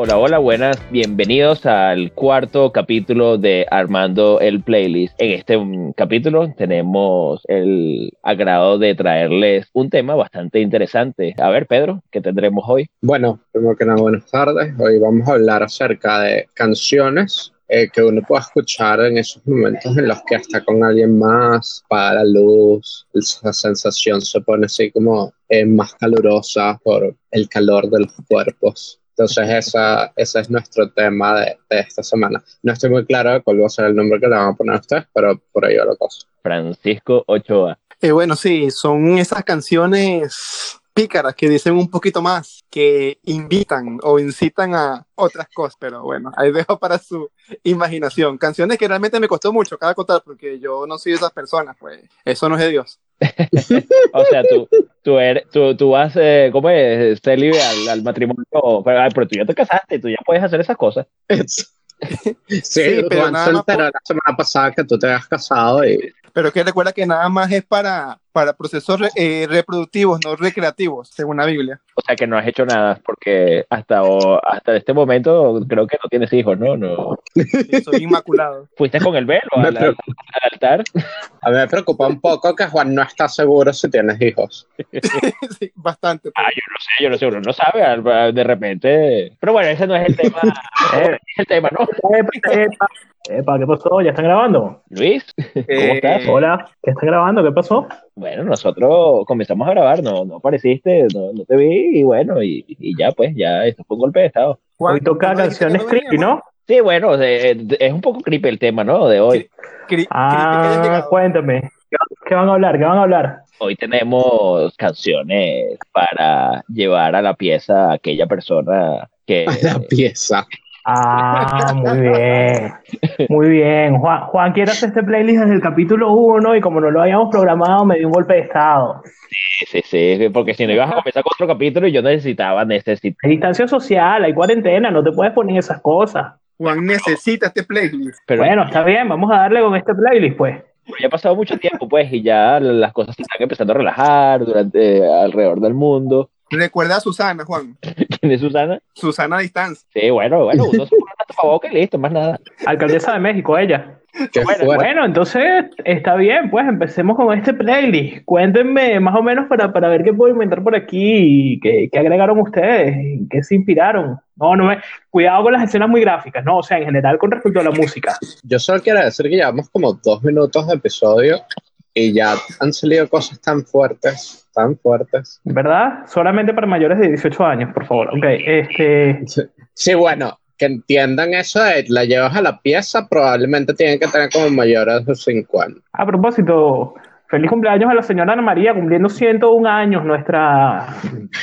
Hola, hola, buenas. Bienvenidos al cuarto capítulo de Armando el Playlist. En este mm, capítulo tenemos el agrado de traerles un tema bastante interesante. A ver, Pedro, ¿qué tendremos hoy? Bueno, primero que nada, buenas tardes. Hoy vamos a hablar acerca de canciones eh, que uno pueda escuchar en esos momentos en los que está con alguien más, para la luz, esa sensación se pone así como eh, más calurosa por el calor de los cuerpos. Entonces, esa, ese es nuestro tema de, de, esta semana. No estoy muy claro de cuál va a ser el nombre que le van a poner a ustedes, pero por ahí va la cosa. Francisco Ochoa. Eh, bueno, sí, son esas canciones pícaras que dicen un poquito más, que invitan o incitan a otras cosas, pero bueno, ahí dejo para su imaginación. Canciones que realmente me costó mucho cada contar, porque yo no soy de esas personas, pues eso no es de Dios. O sea, tú, tú, eres, tú, tú vas, eh, ¿cómo es? Ser libre al, al matrimonio, pero, pero, tú ya te casaste, tú ya puedes hacer esas cosas. sí, sí, pero nada más por... la semana pasada que tú te has casado y pero que recuerda que nada más es para, para procesos eh, reproductivos, no recreativos, según la Biblia. O sea que no has hecho nada, porque hasta, o, hasta este momento creo que no tienes hijos, ¿no? no. Sí, soy inmaculado. ¿Fuiste con el velo al, al, altar? A mí me preocupa un poco que Juan no está seguro si tienes hijos. sí, bastante. Ah, yo no sé, yo no sé, uno no sabe de repente. Pero bueno, ese no es el tema. es el tema, ¿no? Epa, ¿qué pasó? ¿Ya están grabando? Luis, ¿cómo Eh, estás? Hola, ¿qué están grabando? ¿Qué pasó? Bueno, nosotros comenzamos a grabar, no, no apareciste, no, no te vi y bueno, y, y ya pues, ya esto fue un golpe de estado. Hoy toca ¿tú no dijiste canciones creepy, ¿no? Sí, bueno, de- de- es un poco creepy el tema, ¿no? De hoy. Cri- Ah, cuéntame. ¿Qué, qué van a hablar? ¿Qué van a hablar? Hoy tenemos canciones para llevar a la pieza a aquella persona que... a la pieza. Ah, muy bien. Muy bien. Juan, Juan quiere hacer este playlist desde el capítulo 1 y como no lo habíamos programado, me dio un golpe de estado. Sí, sí, sí, porque si no ibas a comenzar con otro capítulo y yo necesitaba, necesitaba... Hay distancia social, hay cuarentena, no te puedes poner esas cosas. Juan necesita este playlist. Pero Bueno, está bien, vamos a darle con este playlist, pues. ya ha pasado mucho tiempo, pues, y ya las cosas se están empezando a relajar durante alrededor del mundo. Recuerda a Susana, Juan. ¿Quién es Susana? Susana a distancia. Sí, bueno, bueno, uno se pone una tapabocas y listo, más nada. Alcaldesa de México, ella. Bueno. Bueno, entonces está bien, pues empecemos con este playlist. Cuéntenme más o menos para, para ver qué puedo inventar por aquí y qué, qué agregaron ustedes, en qué se inspiraron. No, no me, cuidado con las escenas muy gráficas, no, o sea, en general con respecto a la música. Yo solo quiero decir que llevamos como dos minutos de episodio y ya han salido cosas tan fuertes, tan fuertes. ¿Verdad? Solamente para mayores de 18 años, por favor. Ok, este. Sí, bueno, que entiendan eso de la llevas a la pieza, probablemente tienen que tener como mayores de 50. A propósito, feliz cumpleaños a la señora Ana María, cumpliendo 101 años, nuestra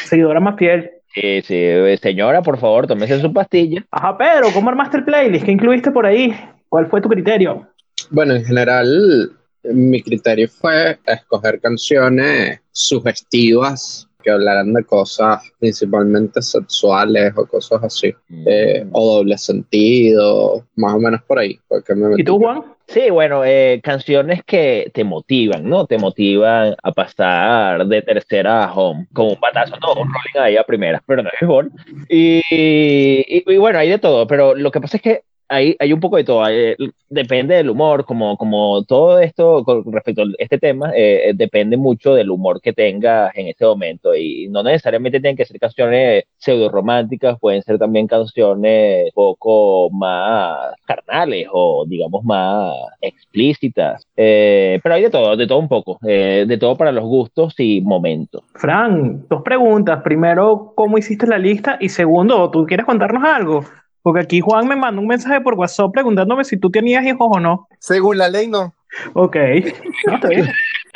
seguidora más fiel. Sí, sí, eh, señora, por favor, tómese su pastilla. Ajá, Pedro, ¿cómo armaste el playlist? ¿Qué incluiste por ahí? ¿Cuál fue tu criterio? Bueno, en general, mi criterio fue escoger canciones sugestivas que hablaran de cosas principalmente sexuales o cosas así, eh, o doble sentido, más o menos por ahí. Porque me ¿Y tú, Juan? Sí, bueno, eh, canciones que te motivan, ¿no? Te motivan a pasar de tercera a home, como un patazo, no, un rolling ahí a primera, pero no es gol. Y, y, y bueno, hay de todo, pero lo que pasa es que hay, hay un poco de todo, hay- depende del humor, como, como todo esto con respecto a este tema, eh, depende mucho del humor que tengas en ese momento y no necesariamente tienen que ser canciones pseudo románticas, pueden ser también canciones poco más carnales o digamos más explícitas, Eh, pero hay de todo, de todo un poco, eh, de todo para los gustos y momentos. Fran, dos preguntas. Primero, ¿cómo hiciste la lista? Y segundo, ¿tú quieres contarnos algo? Porque aquí Juan me mandó un mensaje por WhatsApp preguntándome si tú tenías hijos o no. Según la ley, no. Ok. No, está bien.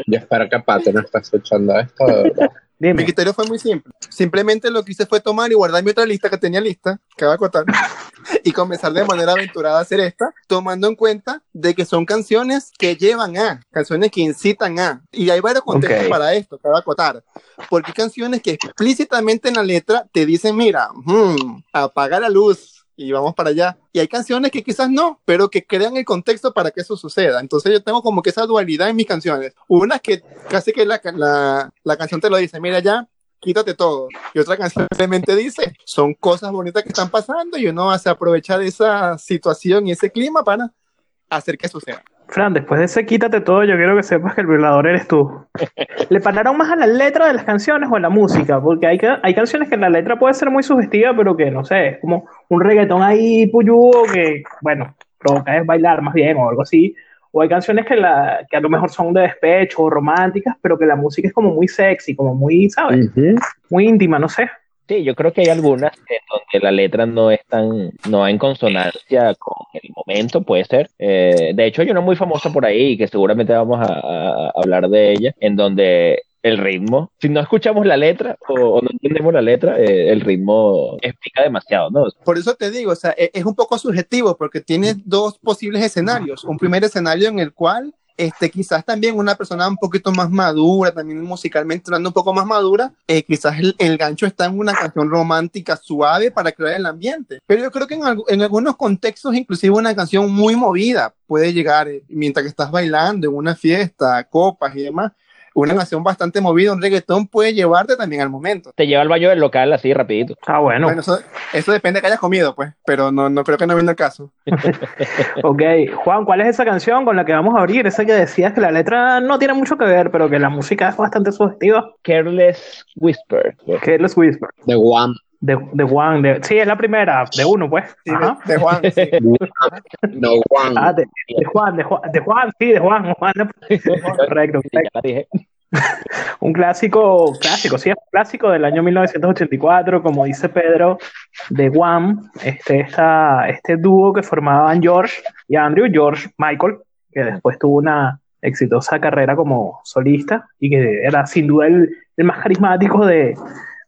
Yo espero que Pato no esté escuchando esto, de verdad. Mi criterio fue muy simple. Simplemente lo que hice fue tomar y guardar mi otra lista que tenía lista, que va a acotar, y comenzar de manera aventurada a hacer esta, tomando en cuenta de que son canciones que llevan a, canciones que incitan a. Y hay varios contextos Ok. para esto, que va a acotar. Porque hay canciones que explícitamente en la letra te dicen, mira, hmm, apaga la luz. Y vamos para allá. Y hay canciones que quizás no, pero que crean el contexto para que eso suceda. Entonces yo tengo como que esa dualidad en mis canciones. Una que casi que la, la, la canción te lo dice, mira ya, quítate todo. Y otra canción simplemente dice, son cosas bonitas que están pasando y uno se aprovecha de esa situación y ese clima para hacer que suceda. Fran, después de ese quítate todo, yo quiero que sepas que el violador eres tú. ¿Le pararon más a la letra de las canciones o a la música? Porque hay, hay canciones que la letra puede ser muy sugestiva, pero que no sé, es como un reggaetón ahí puyudo que, bueno, provoca es bailar más bien o algo así. O hay canciones que, la, que a lo mejor son de despecho o románticas, pero que la música es como muy sexy, como muy, ¿sabes? Muy íntima, no sé. Sí, yo creo que hay algunas en donde la letra no es tan, no en consonancia con el momento, puede ser. Eh, de hecho, hay una muy famosa por ahí, que seguramente vamos a, hablar de ella, en donde el ritmo, si no escuchamos la letra o, no entendemos la letra, eh, el ritmo explica demasiado, ¿no? Por eso te digo, o sea, e, es un poco subjetivo porque tiene dos posibles escenarios. Un primer escenario en el cual este, quizás también una persona un poquito más madura, también musicalmente hablando un poco más madura, eh, quizás el, gancho está en una canción romántica suave para crear el ambiente. Pero yo creo que en, en algunos contextos, inclusive una canción muy movida puede llegar eh, mientras que estás bailando en una fiesta, copas y demás una canción bastante movida, un reggaetón puede llevarte también al momento. Te lleva al baño del local así rapidito. Ah, bueno. bueno eso, depende de que hayas comido, pues, pero no, no creo que no viene el caso. ok, Juan, ¿cuál es esa canción con la que vamos a abrir? Esa que decías que la letra no tiene mucho que ver, pero que la música es bastante sugestiva. Careless Whisper. Careless Whisper. The One. De, de Juan, de, sí, es la primera, de uno, pues. de, Juan, sí. no, Juan. Ah, de, Juan, de Juan, de Juan, sí, de Juan. Juan. Correcto. un clásico, clásico, sí, un clásico del año 1984, como dice Pedro, de Juan, este, esta, este dúo que formaban George y Andrew, George Michael, que después tuvo una exitosa carrera como solista y que era sin duda el, el más carismático de,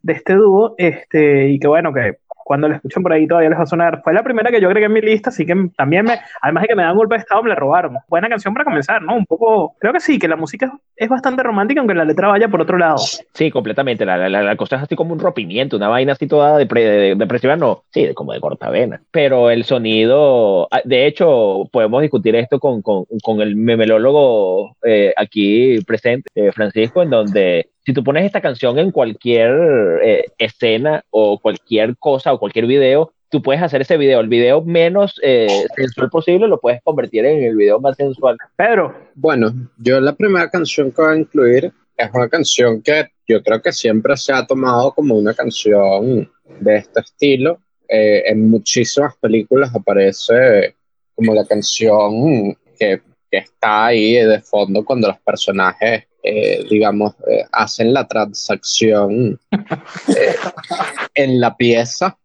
de este dúo, este, y que bueno, que cuando la escuchen por ahí todavía les va a sonar. Fue la primera que yo agregué en mi lista, así que también me, además de que me dan golpe de estado, me la robaron. Buena canción para comenzar, ¿no? Un poco, creo que sí, que la música es bastante romántica, aunque la letra vaya por otro lado. Sí, completamente. La, la, la cosa es así como un rompimiento, una vaina así toda depresiva, no, sí, como de corta vena. Pero el sonido, ah, de hecho, podemos discutir esto con, con, con el memelólogo eh, aquí presente, eh, Francisco, en donde si tú pones esta canción en cualquier eh, escena o cualquier cosa o cualquier video, tú puedes hacer ese video, el video menos eh, sensual posible, lo puedes convertir en el video más sensual. Pedro. Bueno, yo la primera canción que voy a incluir es una canción que yo creo que siempre se ha tomado como una canción de este estilo. Eh, en muchísimas películas aparece como la canción que, que está ahí de fondo cuando los personajes eh, digamos, eh, hacen la transacción eh, en la pieza.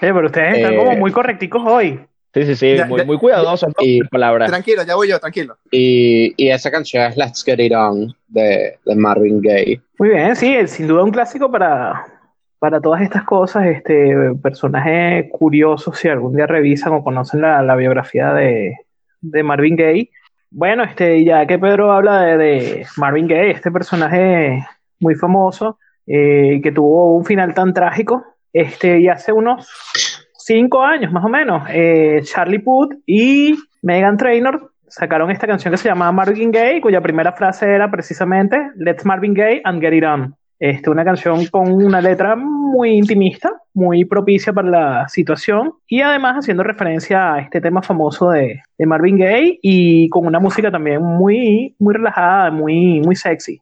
pero ustedes están como muy correcticos hoy. Sí, sí, sí, muy, muy cuidadosos y palabras. Tranquilo, ya voy yo, tranquilo. Y, y, esa canción es Let's Get It On de, de, Marvin Gaye. Muy bien, sí, sin duda un clásico para, para todas estas cosas. Este personaje curioso, si algún día revisan o conocen la, la biografía de, de Marvin Gaye, bueno, este, ya que Pedro habla de, Marvin Gaye, este personaje muy famoso, eh, que tuvo un final tan trágico, este, y hace unos cinco años más o menos, eh, Charlie Puth y Megan Trainor sacaron esta canción que se llama Marvin Gaye, cuya primera frase era precisamente Let's Marvin Gaye and Get It On. Este, una canción con una letra muy intimista, muy propicia para la situación y además haciendo referencia a este tema famoso de, de Marvin Gaye y con una música también muy, muy relajada, muy, muy sexy.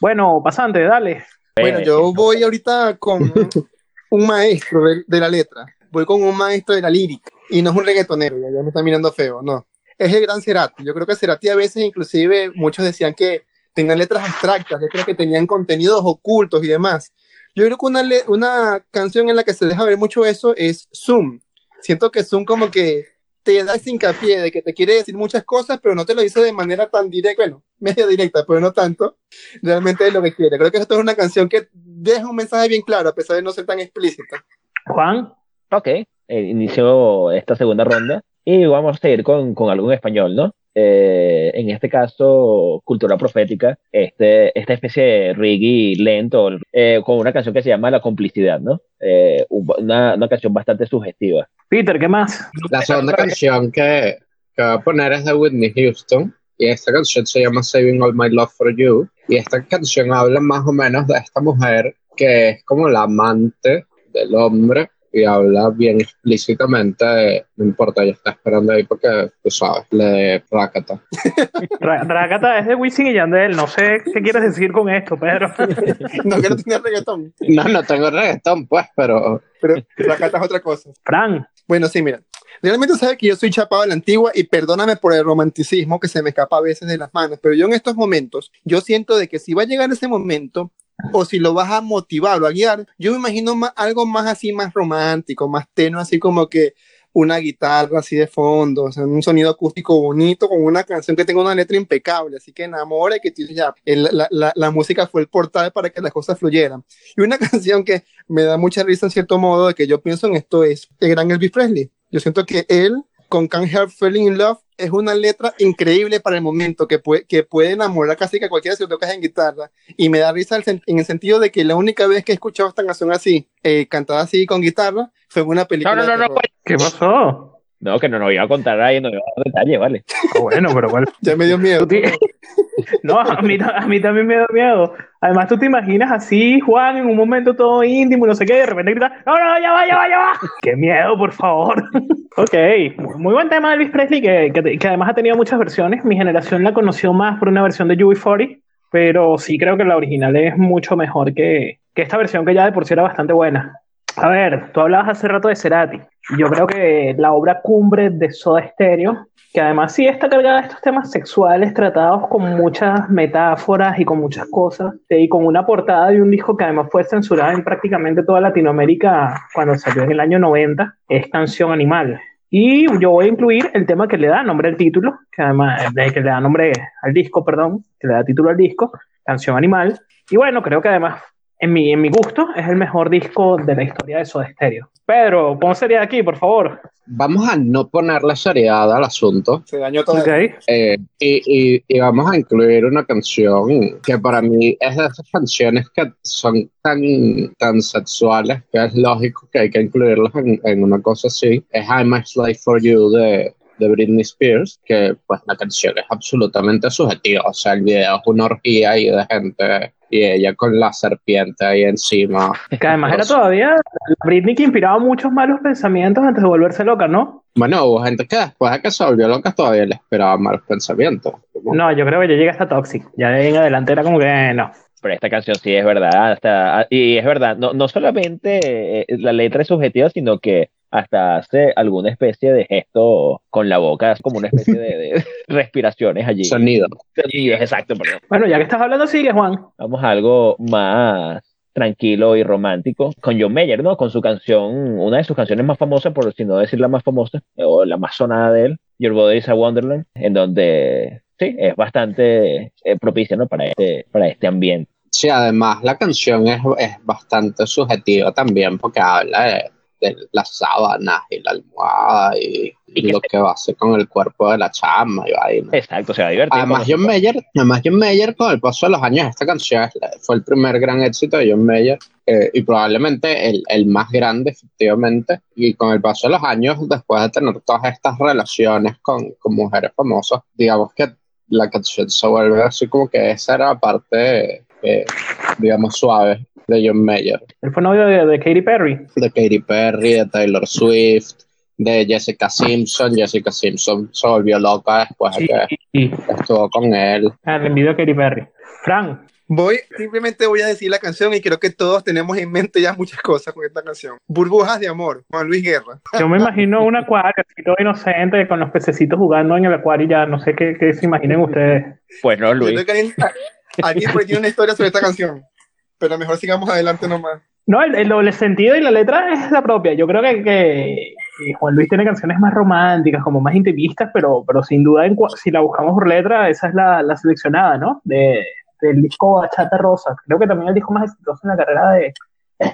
Bueno, pasante, dale. Bueno, yo voy ahorita con un maestro de, la letra, voy con un maestro de la lírica y no es un reggaetonero, ya, ya me está mirando feo, no. Es el gran Cerati. Yo creo que Cerati a veces inclusive muchos decían que tenían letras abstractas, letras que tenían contenidos ocultos y demás. Yo creo que una, una canción en la que se deja ver mucho eso es Zoom. Siento que Zoom como que te da hincapié de que te quiere decir muchas cosas, pero no te lo dice de manera tan directa, bueno, media directa, pero no tanto. Realmente es lo que quiere. Creo que esto es una canción que deja un mensaje bien claro, a pesar de no ser tan explícita. Juan, ok, eh, inició esta segunda ronda y vamos a seguir con, con algo en español, ¿no? Eh, en este caso, cultura profética, este, esta especie de reggae lento, eh, con una canción que se llama La complicidad, ¿no? Eh, una, una, canción bastante sugestiva. Peter, ¿qué más? La segunda canción que, que voy a poner es de Whitney Houston, y esta canción se llama Saving All My Love for You, y esta canción habla más o menos de esta mujer que es como la amante del hombre y habla bien explícitamente de, no importa, ella está esperando ahí porque, tú sabes, le Rakata. Ra- Rakata es de Wisin y Yandel. No sé qué quieres decir con esto, Pedro. No quiero tener reggaetón, No, no tengo reggaetón, pues, pero pero la carta es otra cosa. Fran, Bueno, sí, mira. Realmente sabes que yo soy chapado de la antigua y perdóname por el romanticismo que se me escapa a veces de las manos, pero yo en estos momentos, yo siento de que si va a llegar ese momento, o si lo vas a motivar o a guiar, yo me imagino más, algo más así, más romántico, más tenue, así como que una guitarra así de fondo, o sea, un sonido acústico bonito, con una canción que tenga una letra impecable, así que enamora y que tú ya, el- la, la- la música fue el portal para que las cosas fluyeran. Y una canción que me da mucha risa en cierto modo de que yo pienso en esto es el gran Elvis Presley. Yo siento que él, con Can't Help Falling in Love, es una letra increíble para el momento, que puede, que puede enamorar casi que a cualquiera si lo tocas en guitarra. Y me da risa el en el sentido de que la única vez que he escuchado esta canción así, eh, cantada así con guitarra, fue en una película. No, no, no, no, terror. ¿qué pasó? No, que no nos iba a contar ahí, no iba a dar detalle, vale. Ah, Bueno, pero bueno. Ya me dio miedo. No, a mí, a mí también me da miedo. Además, tú te imaginas así, Juan, en un momento todo íntimo y no sé qué, y de repente grita, no, no, ya va, ya va, ya va. Qué miedo, por favor. ok, muy, muy buen tema de Elvis Presley, que, que, que además ha tenido muchas versiones. Mi generación la conoció más por una versión de UB40, pero sí creo que la original es mucho mejor que, que esta versión que ya de por sí era bastante buena. A ver, tú hablabas hace rato de Cerati. Yo creo que la obra cumbre de Soda Stereo, que además sí está cargada de estos temas sexuales tratados con muchas metáforas y con muchas cosas, eh, y con una portada de un disco que además fue censurada en prácticamente toda Latinoamérica cuando salió en el año 90, es Canción Animal. Y yo voy a incluir el tema que le da nombre al título, que además eh, que le da nombre al disco, perdón, que le da título al disco, Canción Animal. Y bueno, creo que además en mi, en mi gusto, es el mejor disco de la historia de Soda Stereo. Pedro, pon seriedad aquí, por favor. vamos a no ponerle seriedad al asunto Se dañó todo. Ok. eh, y, y- y vamos a incluir una canción que para mí es de esas canciones que son tan, tan sexuales que es lógico que hay que incluirlas en, en una cosa así. Es I'm a Slave for You de, de Britney Spears, que pues la canción es absolutamente subjetiva, o sea, el video es una orgía ahí de gente y ella con la serpiente ahí encima. Que además era todavía la Britney que inspiraba muchos malos pensamientos antes de volverse loca, ¿no? Bueno, hubo gente que después de que se volvió loca todavía le esperaba malos pensamientos. No, yo creo que ya llega hasta Toxic. Ya de ahí en adelante era como que eh, no. Pero esta canción sí es verdad, hasta, y es verdad, no, no solamente eh, la letra es subjetiva, sino que hasta hace alguna especie de gesto con la boca, como una especie de, de respiraciones allí. Sonido. Sonidos, exacto, perdón. Bueno, ya que estás hablando, sigue, Juan. Vamos a algo más tranquilo y romántico con John Mayer, ¿no? Con su canción, una de sus canciones más famosas, por si no decir la más famosa, o la más sonada de él, Your Body is a Wonderland, en donde sí, es bastante eh, propicia, ¿no? Para este, para este ambiente. Sí, además la canción es, es bastante subjetiva también porque habla de las sábanas y la almohada y, Y que lo se- que va a hacer con el cuerpo de la chama y vaina. Exacto, se va a divertir. Además John Mayer, además John Mayer con el paso de los años, esta canción fue el primer gran éxito de John Mayer eh, y probablemente el, el más grande efectivamente y con el paso de los años, después de tener todas estas relaciones con, con mujeres famosas, digamos que la canción se vuelve así como que esa era la parte, eh, digamos, suave de John Mayer, Él fue novio de, de Katy Perry. de Katy Perry, de Taylor Swift, de Jessica Simpson. Jessica Simpson se volvió loca después de Sí, que estuvo con él. ah, le envidio a Katy Perry. Fran, Voy, simplemente voy a decir la canción y creo que todos tenemos en mente ya muchas cosas con esta canción. Burbujas de amor, Juan Luis Guerra. yo me imagino un acuario así todo inocente con los pececitos jugando en el acuario y ya no sé qué, qué se imaginen ustedes. Pues no, Yo Luis. alguien, por ahí tiene una historia sobre esta canción, pero mejor sigamos adelante nomás. No, el, el doble sentido y la letra es la propia. Yo creo que, que- que Juan Luis tiene canciones más románticas, como más intimistas, pero, pero sin duda, en si la buscamos por letra, esa es la, la seleccionada, ¿no? De, del disco Bachata Rosa. Creo que también el disco más exitoso en la carrera de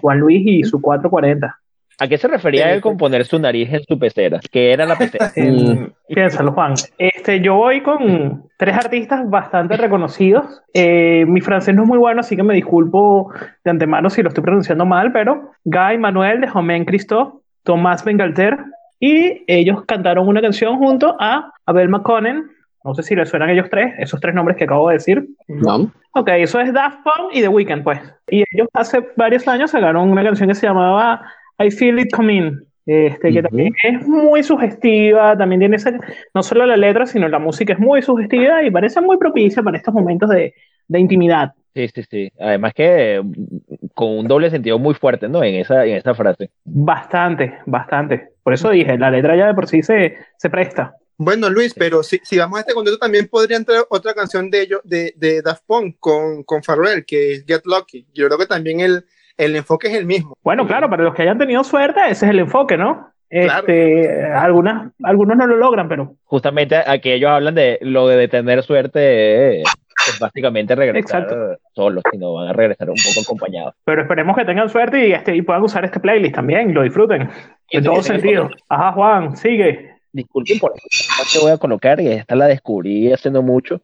Juan Luis y su 440. ¿A qué se refería él con poner su nariz en su pecera? ¿Qué era la pecera? Eh, piénsalo, Juan. Este, yo voy con tres artistas bastante reconocidos. Eh, mi francés no es muy bueno, así que me disculpo de antemano si lo estoy pronunciando mal, pero Guy Manuel de Romain Christophe, Tomás Bengalter, y ellos cantaron una canción junto a Abel McConnell, No sé si les suenan ellos tres, esos tres nombres que acabo de decir. No. Ok, eso es Daft Punk y The Weeknd, pues. Y ellos hace varios años sacaron una canción que se llamaba I Feel It Coming. Este, que Ujú. también es muy sugestiva, también tiene esa, no solo la letra, sino la música es muy sugestiva y parece muy propicia para estos momentos de, de intimidad. Sí, sí, sí. Además que mm, con un doble sentido muy fuerte, ¿no? En esa, en esa frase. Bastante, bastante. Por eso dije, la letra ya de por sí se, se presta. Bueno, Luis, pero si, si vamos a este contexto, también podría entrar otra canción de ellos, de, de Daft Punk con, con Pharrell, que es Get Lucky. Yo creo que también el, el enfoque es el mismo. Bueno, claro, para los que hayan tenido suerte, ese es el enfoque, ¿no? Claro. Este, algunas, algunos no lo logran, pero Justamente aquí ellos hablan de lo de tener suerte, eh, es básicamente regresar Exacto. solos, sino van a regresar un poco acompañados. Pero esperemos que tengan suerte y, este, y puedan usar este playlist también, lo disfruten. En todo sentido. Ajá, Juan, sigue. Disculpen por eso, te voy a colocar, y esta la descubrí hace no mucho,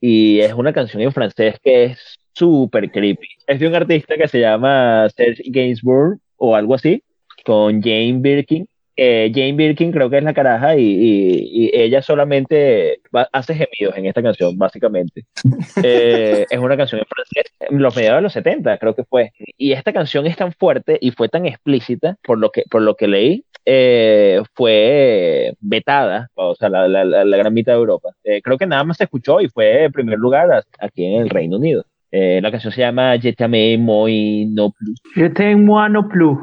y es una canción en francés que es súper creepy. Es de un artista que se llama Serge Gainsbourg o algo así, con Jane Birkin. Eh, Jane Birkin creo que es la caraja y, y- y ella solamente va- hace gemidos en esta canción, básicamente. Eh, es una canción en francés, en los mediados de los 70 creo que fue. Y esta canción es tan fuerte y fue tan explícita, por lo que, por lo que leí, eh, fue vetada, o sea, la, la- la- gran mitad de Europa. Creo que nada más se escuchó y fue en primer lugar aquí en el Reino Unido. Eh, la canción se llama Je t'aime moi no plus. Je t'aime moi no plus.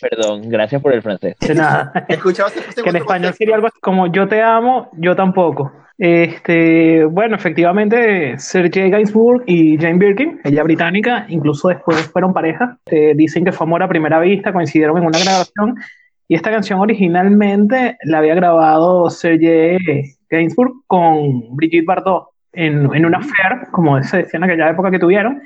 Perdón, gracias por el francés. De nada. Escuchabas que en español sería algo así como yo te amo, yo tampoco. Este, bueno, efectivamente, Sergey Gainsbourg y Jane Birkin, ella británica, incluso después fueron pareja. Eh, dicen que fue amor a primera vista, coincidieron en una grabación. Y esta canción originalmente la había grabado Sergey Gainsbourg con Brigitte Bardot en, en una affair, como se decía en aquella época que tuvieron.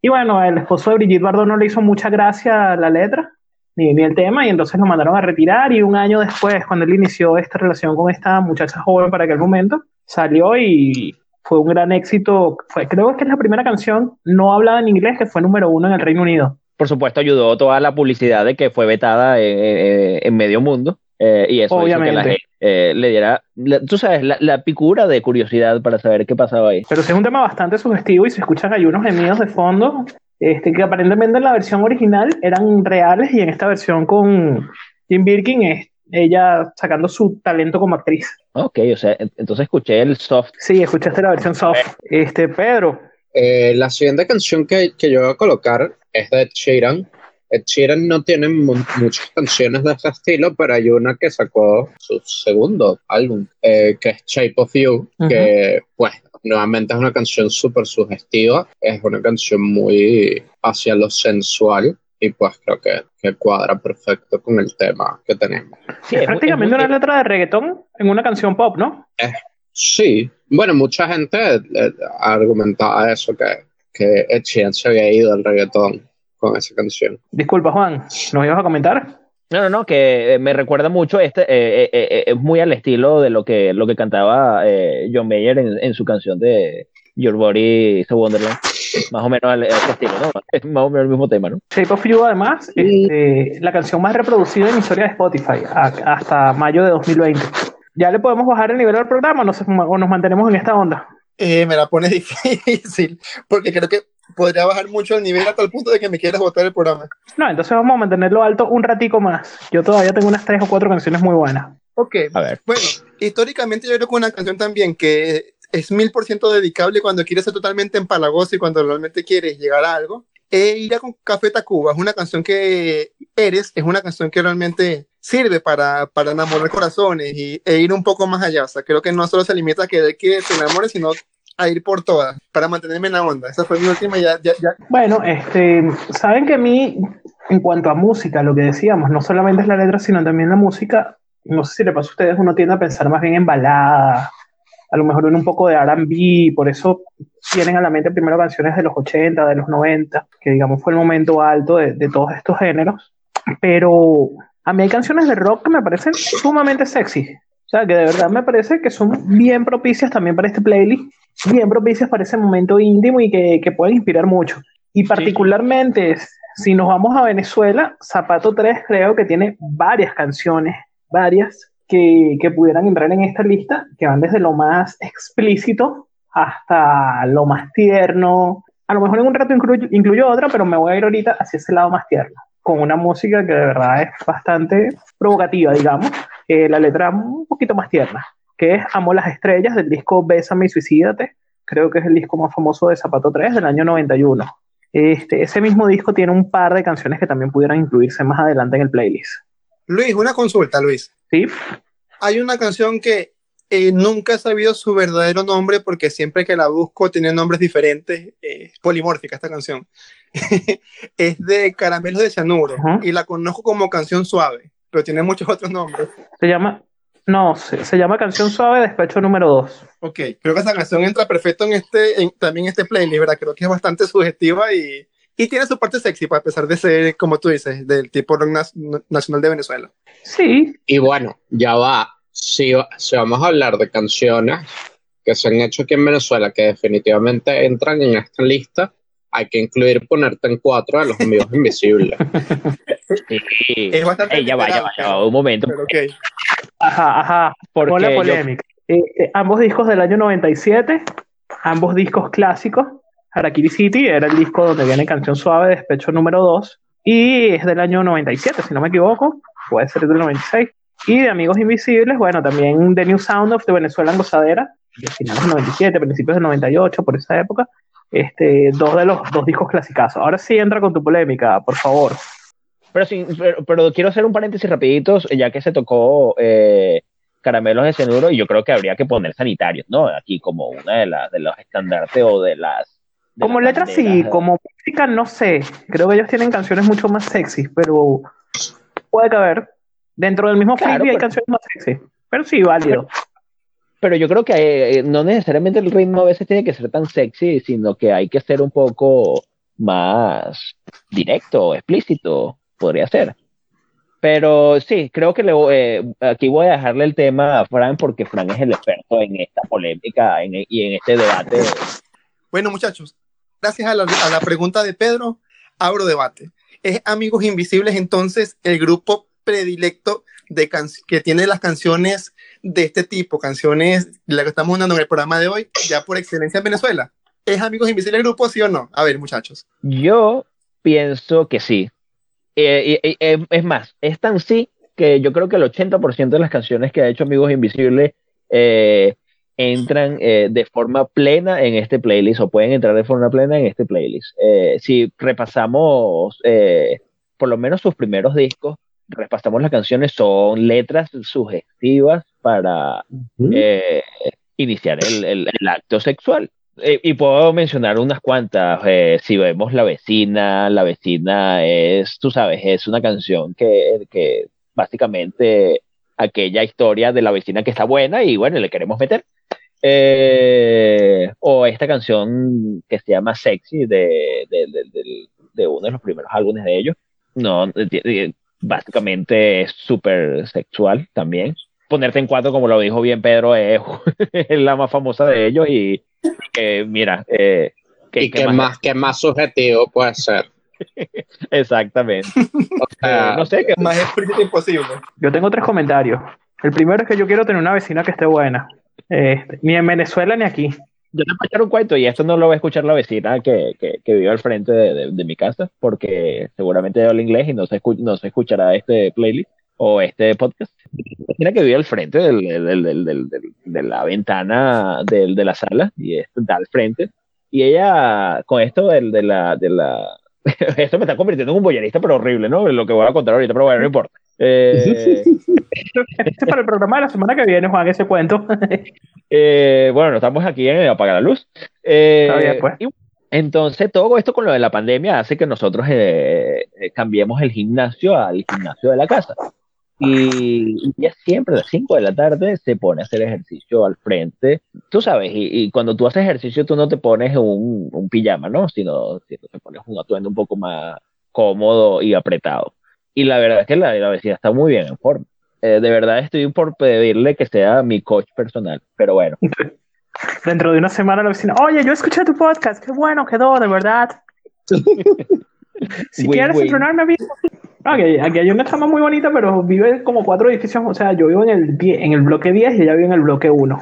Y bueno, el esposo de Brigitte Bardot no le hizo mucha gracia la letra ni, ni el tema, y entonces lo mandaron a retirar. Y un año después, cuando él inició esta relación con esta muchacha joven para aquel momento, salió y fue un gran éxito. Fue, creo que es la primera canción no hablada en inglés que fue número uno en el Reino Unido. Por supuesto, ayudó toda la publicidad de que fue vetada en, en- medio mundo. eh, y eso hizo que la Obviamente. gente eh, le diera, la- tú sabes, la, la picura de curiosidad para saber qué pasaba ahí. Pero es un tema bastante sugestivo y se escuchan ahí unos gemidos de fondo este, que aparentemente en la versión original eran reales y en esta versión con Jim Birkin es ella sacando su talento como actriz. Ok, o sea, en- entonces escuché el soft. Sí, escuchaste la versión soft. Este, Pedro, Eh, la siguiente canción que, que yo voy a colocar es de Sheeran. Ed Sheeran no tiene mu- muchas canciones de ese estilo, pero hay una que sacó su segundo álbum, eh, que es Shape of You, que pues nuevamente es una canción súper sugestiva, es una canción muy hacia lo sensual y pues creo que, que cuadra perfecto con el tema que tenemos. Sí, es prácticamente es muy- una letra de reggaetón en una canción pop, ¿no? Sí, bueno, mucha gente eh, argumentaba eso, que, que Ed Sheeran se había ido al reggaetón con esa canción. Disculpa, Juan, ¿nos ibas a comentar? No, no, no, que eh, me recuerda mucho, este, eh, eh, eh, es muy al estilo de lo que, lo que cantaba eh, John Mayer en, en su canción de Your Body is a Wonderland. Más o menos al, estilo, ¿no? Es más o menos el mismo tema, ¿no? Shape of You, además, este, la canción más reproducida en la historia de Spotify a- hasta mayo de 2020. ¿Ya le podemos bajar el nivel al programa o nos, o nos mantenemos en esta onda? Eh, me la pone difícil, porque creo que podría bajar mucho el nivel hasta el punto de que me quieras botar el programa. No, entonces vamos a mantenerlo alto un ratico más. Yo todavía tengo unas tres o cuatro canciones muy buenas. Ok, A ver. bueno, históricamente yo creo que una canción también que es mil por ciento dedicable cuando quieres ser totalmente empalagoso y cuando realmente quieres llegar a algo. E ir a con Café Tacuba es una canción que eres, es una canción que realmente sirve para, para enamorar corazones y, e ir un poco más allá. O sea, creo que no solo se limita a querer que te enamores, sino a ir por todas para mantenerme en la onda. Esa fue mi última ya, ya, ya. Bueno, este, saben que a mí, en cuanto a música, lo que decíamos, no solamente es la letra, sino también la música, no sé si le pasa a ustedes, uno tiende a pensar más bien en baladas, a lo mejor en un poco de R&B, por eso tienen a la mente primero canciones de los 80, de los 90, que digamos fue el momento alto de, de todos estos géneros, pero a mí hay canciones de rock que me parecen sumamente sexy, o sea, que de verdad me parece que son bien propicias también para este playlist, bien propicias para ese momento íntimo y que, que pueden inspirar mucho. Y particularmente, si nos vamos a Venezuela, Zapato 3 creo que tiene varias canciones, varias, que, que pudieran entrar en esta lista, que van desde lo más explícito hasta lo más tierno. A lo mejor en un rato incluyo, incluyo otra, pero me voy a ir ahorita hacia ese lado más tierno, con una música que de verdad es bastante provocativa, digamos, eh, la letra un poquito más tierna, que es Amo las estrellas del disco Bésame y Suicídate, creo que es el disco más famoso de Zapato 3 del año 91. Este, ese mismo disco tiene un par de canciones que también pudieran incluirse más adelante en el playlist. Luis, una consulta, Luis. Sí. Hay una canción que eh, nunca he sabido su verdadero nombre porque siempre que la busco tiene nombres diferentes, eh, polimórfica esta canción. es de Caramelos de Cianuro y la conozco como canción suave, pero tiene muchos otros nombres. Se llama, no, se, se llama Canción Suave, despecho número 2. Ok, creo que esa canción entra perfecto en este, en, también en este playlist, ¿verdad? Creo que es bastante sugestiva y, y tiene su parte sexy, pues, a pesar de ser, como tú dices, del tipo rock na- nacional de Venezuela. Sí, Y bueno, ya va. Si, si vamos a hablar de canciones que se han hecho aquí en Venezuela que definitivamente entran en esta lista, hay que incluir ponerte en cuatro de los amigos invisibles. Sí. Es bastante Ey, ya va, ya va, ya va, un momento. Pero ok. ajá, ajá. Porque Con la yo- polémica. Eh, eh, ambos discos del año 97, ambos discos clásicos. Harakiri City era el disco donde viene Canción Suave, despecho número 2. Y es del año 97, si no me equivoco. Puede ser del 96. Y de Amigos Invisibles, bueno, también The New Sound of the Venezuelan Gozadera, de finales del 97, principios del 98, por esa época. Este, dos de los dos discos clasicazos. Ahora sí entra con tu polémica, por favor. Pero, sí, pero, pero quiero hacer un paréntesis rapiditos, ya que se tocó eh, caramelos de cianuro, y yo creo que habría que poner sanitarios, ¿no? Aquí como una de, las de los estandartes o de las... de Como las letra sí, como música no sé. Creo que ellos tienen canciones mucho más sexy, pero puede caber. Dentro del mismo Claro, flip hay pero- canciones más sexy. Pero sí, válido. Pero yo creo que eh, no necesariamente el ritmo a veces tiene que ser tan sexy, sino que hay que ser un poco más directo, explícito, podría ser. Pero sí, creo que le, eh, aquí voy a dejarle el tema a Fran porque Fran es el experto en esta polémica en- y en este debate. Bueno, muchachos, gracias a la, a la pregunta de Pedro, abro debate. ¿Es Amigos Invisibles entonces el grupo predilecto de que tiene las canciones de este tipo, canciones las que estamos dando en el programa de hoy, ya por excelencia en Venezuela? ¿Es Amigos Invisibles el grupo, sí o no? A ver, muchachos. Yo pienso que sí. Eh, eh, es más, es tan sí que yo creo que el 80% de las canciones que ha hecho Amigos Invisibles eh, entran eh, de forma plena en este playlist o pueden entrar de forma plena en este playlist. Eh, si repasamos eh, por lo menos sus primeros discos, repasamos las canciones, son letras sugestivas para iniciar el, el- el acto sexual. Eh, y puedo mencionar unas cuantas. eh, si vemos La Vecina, La Vecina es, tú sabes, es una canción que, que básicamente aquella historia de la vecina que está buena y bueno, le queremos meter. Eh, o esta canción que se llama Sexy de, de, de- de uno de los primeros álbumes de ellos. No, básicamente es súper sexual también. Ponerte en cuatro, como lo dijo bien Pedro, es la más famosa de ellos y que, mira, eh, que, y que más, que más subjetivo puede ser. Exactamente. O sea, Eh, no sé, que, Más explícito imposible. Yo tengo tres comentarios. El primero es que yo quiero tener una vecina que esté buena. Este, ni en Venezuela ni aquí. yo te voy a echar un cuento y esto no lo va a escuchar la vecina que, que, que vive al frente de, de- de mi casa porque seguramente habla inglés y no se, escu- no se escuchará este playlist o este podcast. Vecina que vive al frente del, del- del- de la ventana del- de la sala y está al frente. Y ella, con esto del, de la, de la... Esto me está convirtiendo en un boyerista, pero horrible, ¿no? Lo que voy a contar ahorita, pero bueno, no importa. Eh, Este es para el programa de la semana que viene, Juan, ese cuento. Eh, bueno, estamos aquí en Apagar la Luz. Eh, bien, pues. y entonces, todo esto con lo de la pandemia hace que nosotros eh, eh, cambiemos el gimnasio al gimnasio de la casa. Y, y ella siempre a las 5 de la tarde se pone a hacer ejercicio al frente. Tú sabes, y, y cuando tú haces ejercicio, tú no te pones un, un pijama, ¿no? Sino, sino te pones un atuendo un poco más cómodo y apretado. Y la verdad es que la, la vecina está muy bien en forma. Eh, de verdad estoy por pedirle que sea mi coach personal, pero bueno. Dentro de una semana la vecina, oye, yo escuché tu podcast, qué bueno quedó, de verdad. Si Win, quieres entrenarme. No, aquí, aquí hay una chama muy bonita, pero vive como cuatro edificios. O sea, yo vivo en el, die- en el bloque 10 y ella vive en el bloque 1.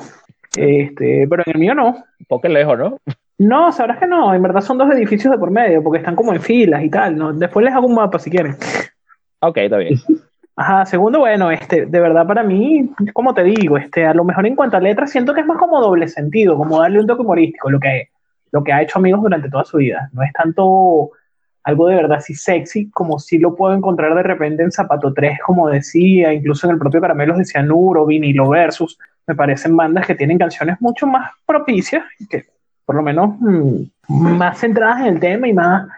Este, pero en el mío no. Un poco lejos, ¿no? No, sabrás que no. En verdad son dos edificios de por medio, porque están como en filas y tal. ¿no? Después les hago un mapa si quieren. Ok, está bien. Ajá, segundo, bueno, este, de verdad para mí, como te digo, este, a lo mejor en cuanto a letras, siento que es más como doble sentido, como darle un toque humorístico, lo que, lo que ha hecho amigos durante toda su vida. No es tanto algo de verdad así sexy, como si lo puedo encontrar de repente en Zapato 3, como decía, incluso en el propio Caramelos de Cianuro, Vinilo Versus. Me parecen bandas que tienen canciones mucho más propicias, que por lo menos mm, más centradas en el tema y más,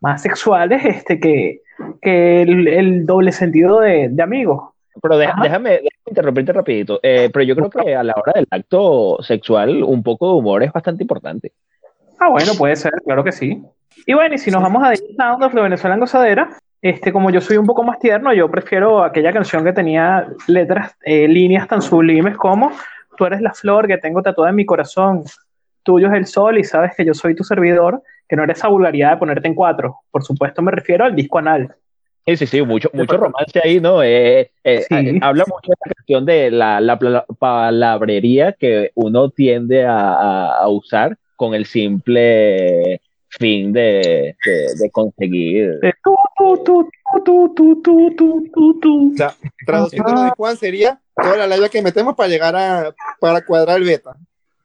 más sexuales, este, que, que el, el doble sentido de, de amigos. Pero deja- déjame, déjame interrumpirte rapidito. Eh, pero yo creo que a la hora del acto sexual un poco de humor es bastante importante. Ah, bueno, puede ser, claro que sí. Y bueno, y si nos vamos a The Sound of the Venezuelan Gozadera, este, como yo soy un poco más tierno, yo prefiero aquella canción que tenía letras, eh, líneas tan sublimes como Tú eres la flor que tengo tatuada en mi corazón, tuyo es el sol y sabes que yo soy tu servidor, que no eres esa vulgaridad de ponerte en cuatro. Por supuesto me refiero al disco anal. Sí, sí, sí, mucho, mucho romance ahí, ¿no? Eh, eh, Sí. habla mucho de la cuestión de la, la palabrería que uno tiende a- a usar con el simple fin de, de, de conseguir. O sea, traduciendo lo de Juan sería toda la labia que metemos para llegar a para cuadrar el beta.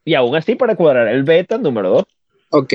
Y aún así para cuadrar el beta número 2. Ok.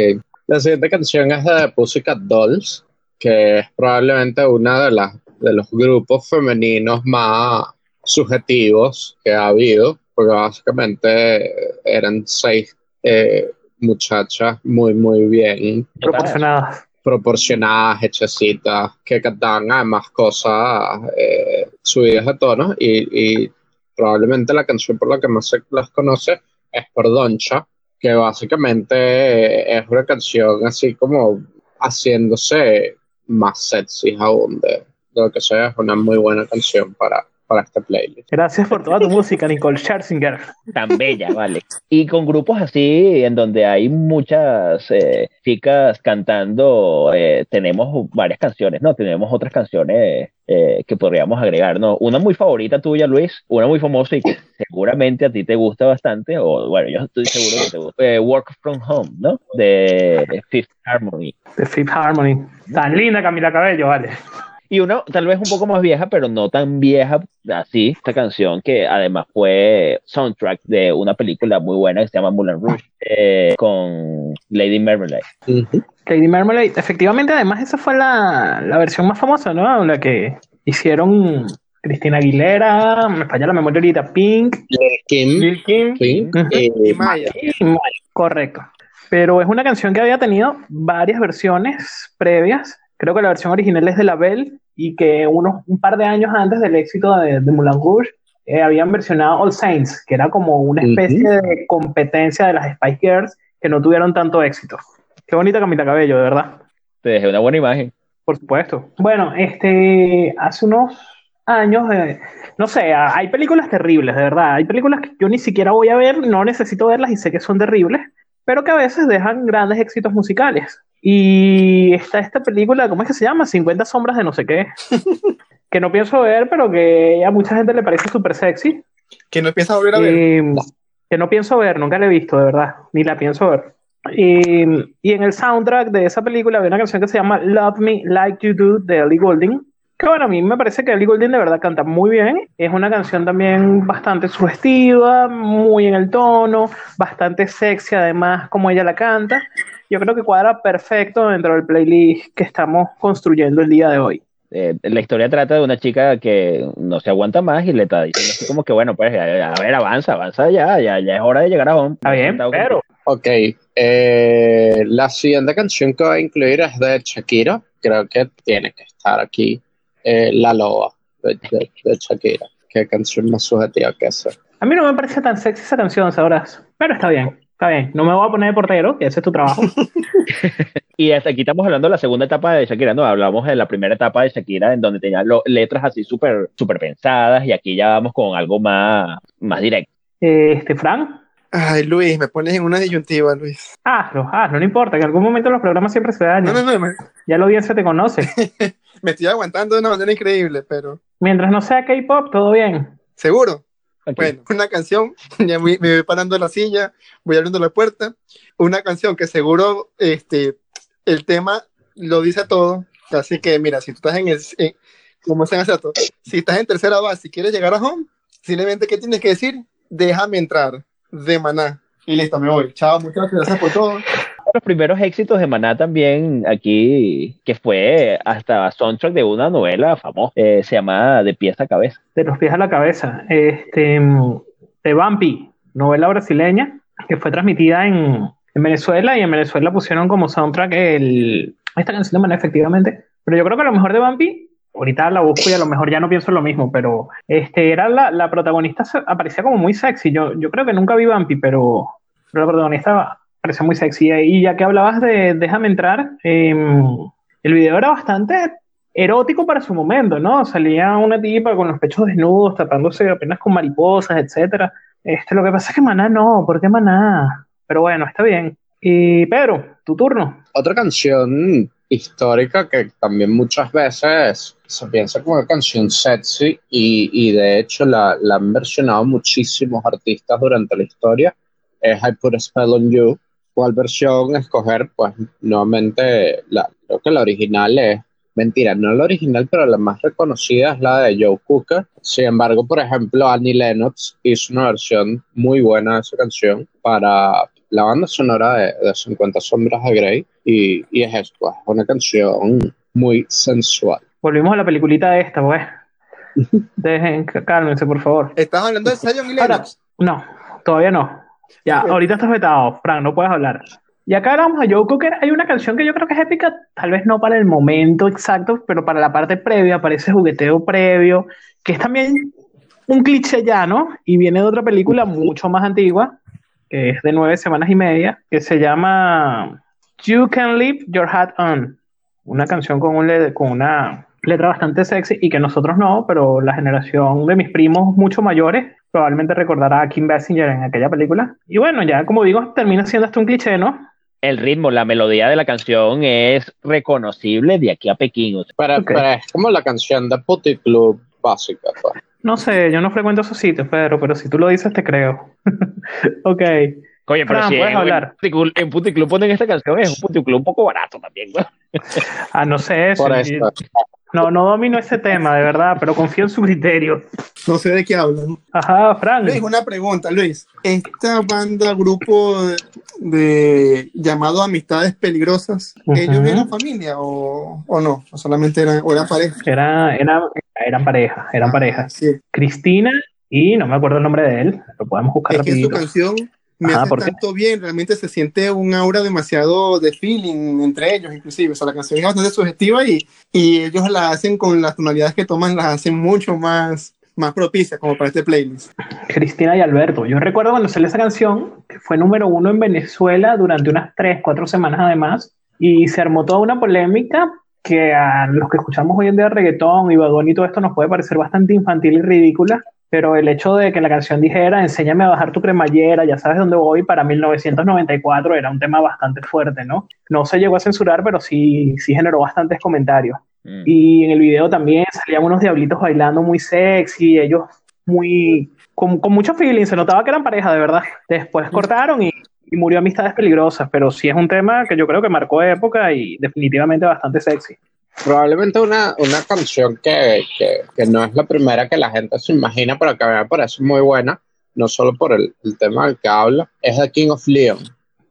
La siguiente canción es de Pussycat Dolls, que es probablemente una de las de los grupos femeninos más subjetivos que ha habido, porque básicamente eran seis eh, muchachas muy, muy bien Proporcionadas. proporcionadas, hechecitas, que cantaban además cosas eh, subidas de tono y, y probablemente la canción por la que más se las conoce es por Doncha, que básicamente es una canción así como haciéndose más sexy aún de, de lo que sea, es una muy buena canción para, para este playlist. Gracias por toda tu música, Nicole Scherzinger. tan bella, vale. Y con grupos así, en donde hay muchas eh, chicas cantando, eh, tenemos varias canciones, ¿no? Tenemos otras canciones eh, que podríamos agregar, ¿no? Una muy favorita tuya, Luis, una muy famosa y que seguramente a ti te gusta bastante, o bueno, yo estoy seguro que te gusta, eh, Work From Home, ¿no? De Fifth Harmony. de Fifth Harmony. Tan linda Camila Cabello, vale. Y una tal vez un poco más vieja, pero no tan vieja así, esta canción que además fue soundtrack de una película muy buena que se llama Moulin Rouge eh, con Lady Marmalade. Lady Marmalade, efectivamente, además esa fue la, la versión más famosa, ¿no? La que hicieron Cristina Aguilera, me falla la memoria ahorita, Pink, Kim, Lil Kim, Maya. y Maya. Correcto. Pero es una canción que había tenido varias versiones previas. Creo que la versión original es de la Belle y que unos, un par de años antes del éxito de, de Moulin Rouge eh, habían versionado All Saints, que era como una especie de competencia de las Spice Girls que no tuvieron tanto éxito. Qué bonita Camila Cabello, de verdad. Te dejé una buena imagen. Por supuesto. Bueno, este, hace unos años, eh, no sé, hay películas terribles, de verdad. Hay películas que yo ni siquiera voy a ver, no necesito verlas y sé que son terribles, pero que a veces dejan grandes éxitos musicales. Y está esta película, ¿cómo es que se llama? 50 sombras de no sé qué, que no pienso ver, pero que a mucha gente le parece súper sexy. Que no a volver a ver. Eh, que no pienso ver, nunca la he visto, de verdad, ni la pienso ver. Y, y en el soundtrack de esa película había una canción que se llama Love Me Like You Do de Ellie Goulding. Que bueno, a mí me parece que Ellie Goulding de verdad canta muy bien. Es una canción también bastante sugestiva, muy en el tono, bastante sexy además como ella la canta. Yo creo que cuadra perfecto dentro del playlist que estamos construyendo el día de hoy. Eh, la historia trata de una chica que no se aguanta más y le está diciendo así como que, bueno, pues a, a ver, avanza, avanza ya, ya, ya es hora de llegar a home. Está bien, pero Ok, eh, la siguiente canción que voy a incluir es de Shakira. Creo que tiene que estar aquí. eh, la Loba de, de- de Shakira. Qué canción más subjetiva que esa. a mí no me parece tan sexy esa canción, sabrás. Pero está bien, está bien. No me voy a poner de portero, que ese es tu trabajo. Y hasta aquí estamos hablando de la segunda etapa de Shakira, ¿no? Hablamos de la primera etapa de Shakira, en donde tenía lo- letras así súper súper pensadas, y aquí ya vamos con algo más, más directo. Este, Fran, Ay, Luis, me pones en una disyuntiva, Luis. Hazlo, hazlo, no importa, que en algún momento los programas siempre se dañan. No, no, no, me, Ya la audiencia te conoce. me estoy aguantando de una manera increíble, pero Mientras no sea K-pop, todo bien. seguro. Ok. Bueno, una canción, ya me, me voy parando en la silla, voy abriendo la puerta. Una canción que seguro este, el tema lo dice todo. Así que, mira, si tú estás en el. en- como se hace esto? Si estás en tercera base y quieres llegar a home, simplemente, ¿qué tienes que decir? Déjame entrar, de maná. Y listo, me voy. Chao, muchachos, gracias por todo. Los primeros éxitos de Maná también aquí, que fue hasta soundtrack de una novela famosa, eh, se llama De pies a cabeza. De los pies a la cabeza. Este, de Bumpy, novela brasileña, que fue transmitida en, en Venezuela y en Venezuela pusieron como soundtrack el, esta canción de Maná, efectivamente. Pero yo creo que lo mejor de Bumpy, ahorita la busco y a lo mejor ya no pienso lo mismo, pero este, era la, la protagonista, aparecía como muy sexy. Yo, yo creo que nunca vi Bumpy, pero, pero la protagonista parecía muy sexy. Y ya que hablabas de Déjame entrar, em, el video era bastante erótico para su momento, ¿no? Salía una tipa con los pechos desnudos, tapándose apenas con mariposas, etcétera. Este, lo que pasa es que Maná no, ¿por qué Maná? Pero bueno, está bien. Y Pedro, tu turno. Otra canción histórica que también muchas veces se piensa como una canción sexy y, y de hecho la, la han versionado muchísimos artistas durante la historia es I Put a Spell on You. ¿Cuál versión escoger? Pues nuevamente la, creo que la original es mentira, no la original, pero la más reconocida es la de Joe Cooker. Sin embargo, por ejemplo, Annie Lennox hizo una versión muy buena de esa canción para la banda sonora de, de 50 Sombras de Grey y, y es esto, pues, es una canción muy sensual. Volvimos a la peliculita esta, pues. Dejen, cálmense, por favor. ¿Estás hablando de Zion y Ahora, Lennox? no, todavía no. Ya, ahorita estás vetado, Frank, no puedes hablar. Y acá hablamos a Joe Cooker. Hay una canción que yo creo que es épica, tal vez no para el momento exacto, pero para la parte previa, para ese jugueteo previo, que es también un cliché ya, ¿no? Y viene de otra película mucho más antigua, que es de nueve semanas y media, que se llama You Can Leave Your Hat On. Una canción con, un le- con una letra bastante sexy y que nosotros no, pero la generación de mis primos mucho mayores probablemente recordará a Kim Basinger en aquella película. Y bueno, ya como digo, termina siendo hasta un cliché, ¿no? El ritmo, la melodía de la canción es reconocible de aquí a Pekín. o sea, Pero, Ok. pero es como la canción de Putty Club básica. pues. No sé, yo no frecuento esos sitios, Pedro, pero si tú lo dices, te creo. ok. Oye, pero Fran, si puedes en, hablar. Puticlub- en Puticlub ponen esta canción, es un Puticlub un poco barato también. ¿no? Ah, no sé eso. Por eso. No, no domino ese tema, de verdad, pero confío en su criterio. No sé de qué hablan. Ajá, Frank. Luis, una pregunta, Luis. ¿Esta banda, grupo de, de- llamado Amistades Peligrosas, Ujú. ellos eran familia o, o no? ¿O solamente eran, o eran pareja? Era, era, eran pareja, eran Ah, parejas. Sí. Cristina y no me acuerdo el nombre de él, lo podemos buscar Es que su rapidito. canción me Ajá, hace tanto bien, realmente se siente un aura demasiado de feeling entre ellos, inclusive. O sea, la canción es bastante sugestiva y, y ellos la hacen con las tonalidades que toman, las hacen mucho más, más propicias como para este playlist. Cristina y Alberto. Yo recuerdo cuando salió esa canción, que fue número uno en Venezuela durante unas tres, cuatro semanas además, y se armó toda una polémica que a los que escuchamos hoy en día reggaetón y vagón y todo esto nos puede parecer bastante infantil y ridícula, pero el hecho de que la canción dijera, enséñame a bajar tu cremallera, ya sabes dónde voy, para 1994 era un tema bastante fuerte, ¿no? No se llegó a censurar, pero sí, sí generó bastantes comentarios. Mm. Y en el video también salían unos diablitos bailando muy sexy, ellos muy con, con mucho feeling, se notaba que eran pareja de verdad. Después cortaron y, y murió Amistades Peligrosas, pero sí es un tema que yo creo que marcó época y definitivamente bastante sexy. Probablemente una, una canción que, que, que no es la primera que la gente se imagina, pero que a mí me parece muy buena, no solo por el, el tema del que habla, es The King of Leon,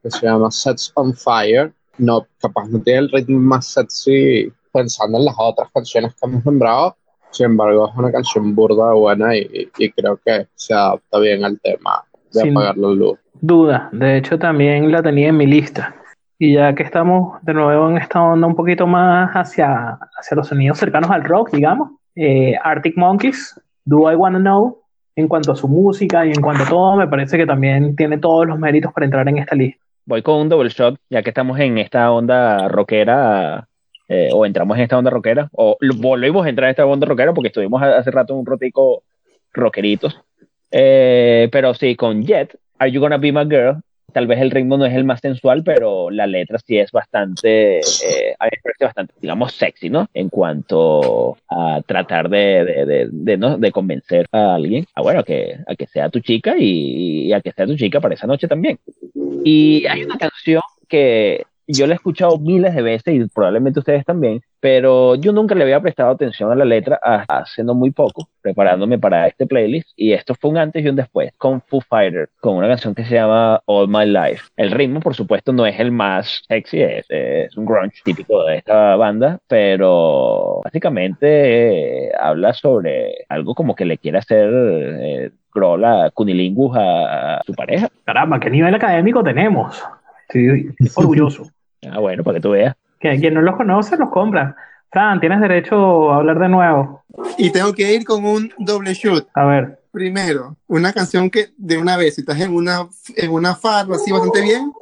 que se llama Sets on Fire. No, capaz no tiene el ritmo más sexy pensando en las otras canciones que hemos nombrado, sin embargo es una canción burda buena y, creo que se adapta bien al tema de Sin- apagar la luz. Duda, de hecho también la tenía en mi lista. Y ya que estamos de nuevo en esta onda un poquito más hacia, hacia los sonidos cercanos al rock, digamos, eh, Arctic Monkeys, Do I Wanna Know, en cuanto a su música y en cuanto a todo, me parece que también tiene todos los méritos para entrar en esta lista. Voy con un double shot, ya que estamos en esta onda rockera, eh, o entramos en esta onda rockera, o volvimos a entrar en esta onda rockera porque estuvimos hace rato un rotico rockeritos. Eh, pero sí, con Jet, Are You Gonna Be My Girl, tal vez el ritmo no es el más sensual, pero la letra sí es bastante, eh, a mí me parece bastante, digamos, sexy, ¿no? En cuanto a tratar de, de, ¿no? de convencer a alguien, a bueno, que, a que sea tu chica y, y a que sea tu chica para esa noche también. Y hay una canción que yo la he escuchado miles de veces y probablemente ustedes también, pero yo nunca le había prestado atención a la letra hasta hace muy poco, preparándome para este playlist, y esto fue un antes y un después, con Foo Fighter, con una canción que se llama All My Life. El ritmo, por supuesto, no es el más sexy, es, es un grunge típico de esta banda, pero básicamente eh, habla sobre algo como que le quiere hacer... Eh, a Cunilingus a, a su pareja. Caramba, ¿qué nivel académico tenemos? Estoy orgulloso. Ah, bueno, para que tú veas. Que quien no los conoce los compra. Fran, tienes derecho a hablar de nuevo. Y tengo que ir con un doble shoot. A ver. Primero, una canción que de una vez, si estás en una, en una farra así bastante bien,